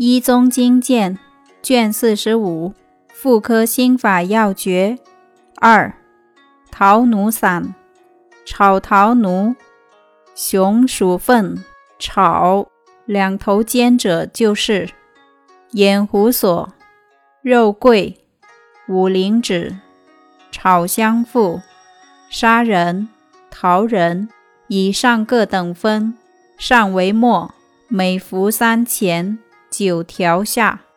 一宗经鉴》卷四十五《妇科心法要诀》二，桃奴散，炒桃奴，熊鼠粪炒，两头尖者就是眼胡索、肉桂、五灵脂、炒香附、砂仁、桃仁，以上各等分，上为末，每服三钱。九条下。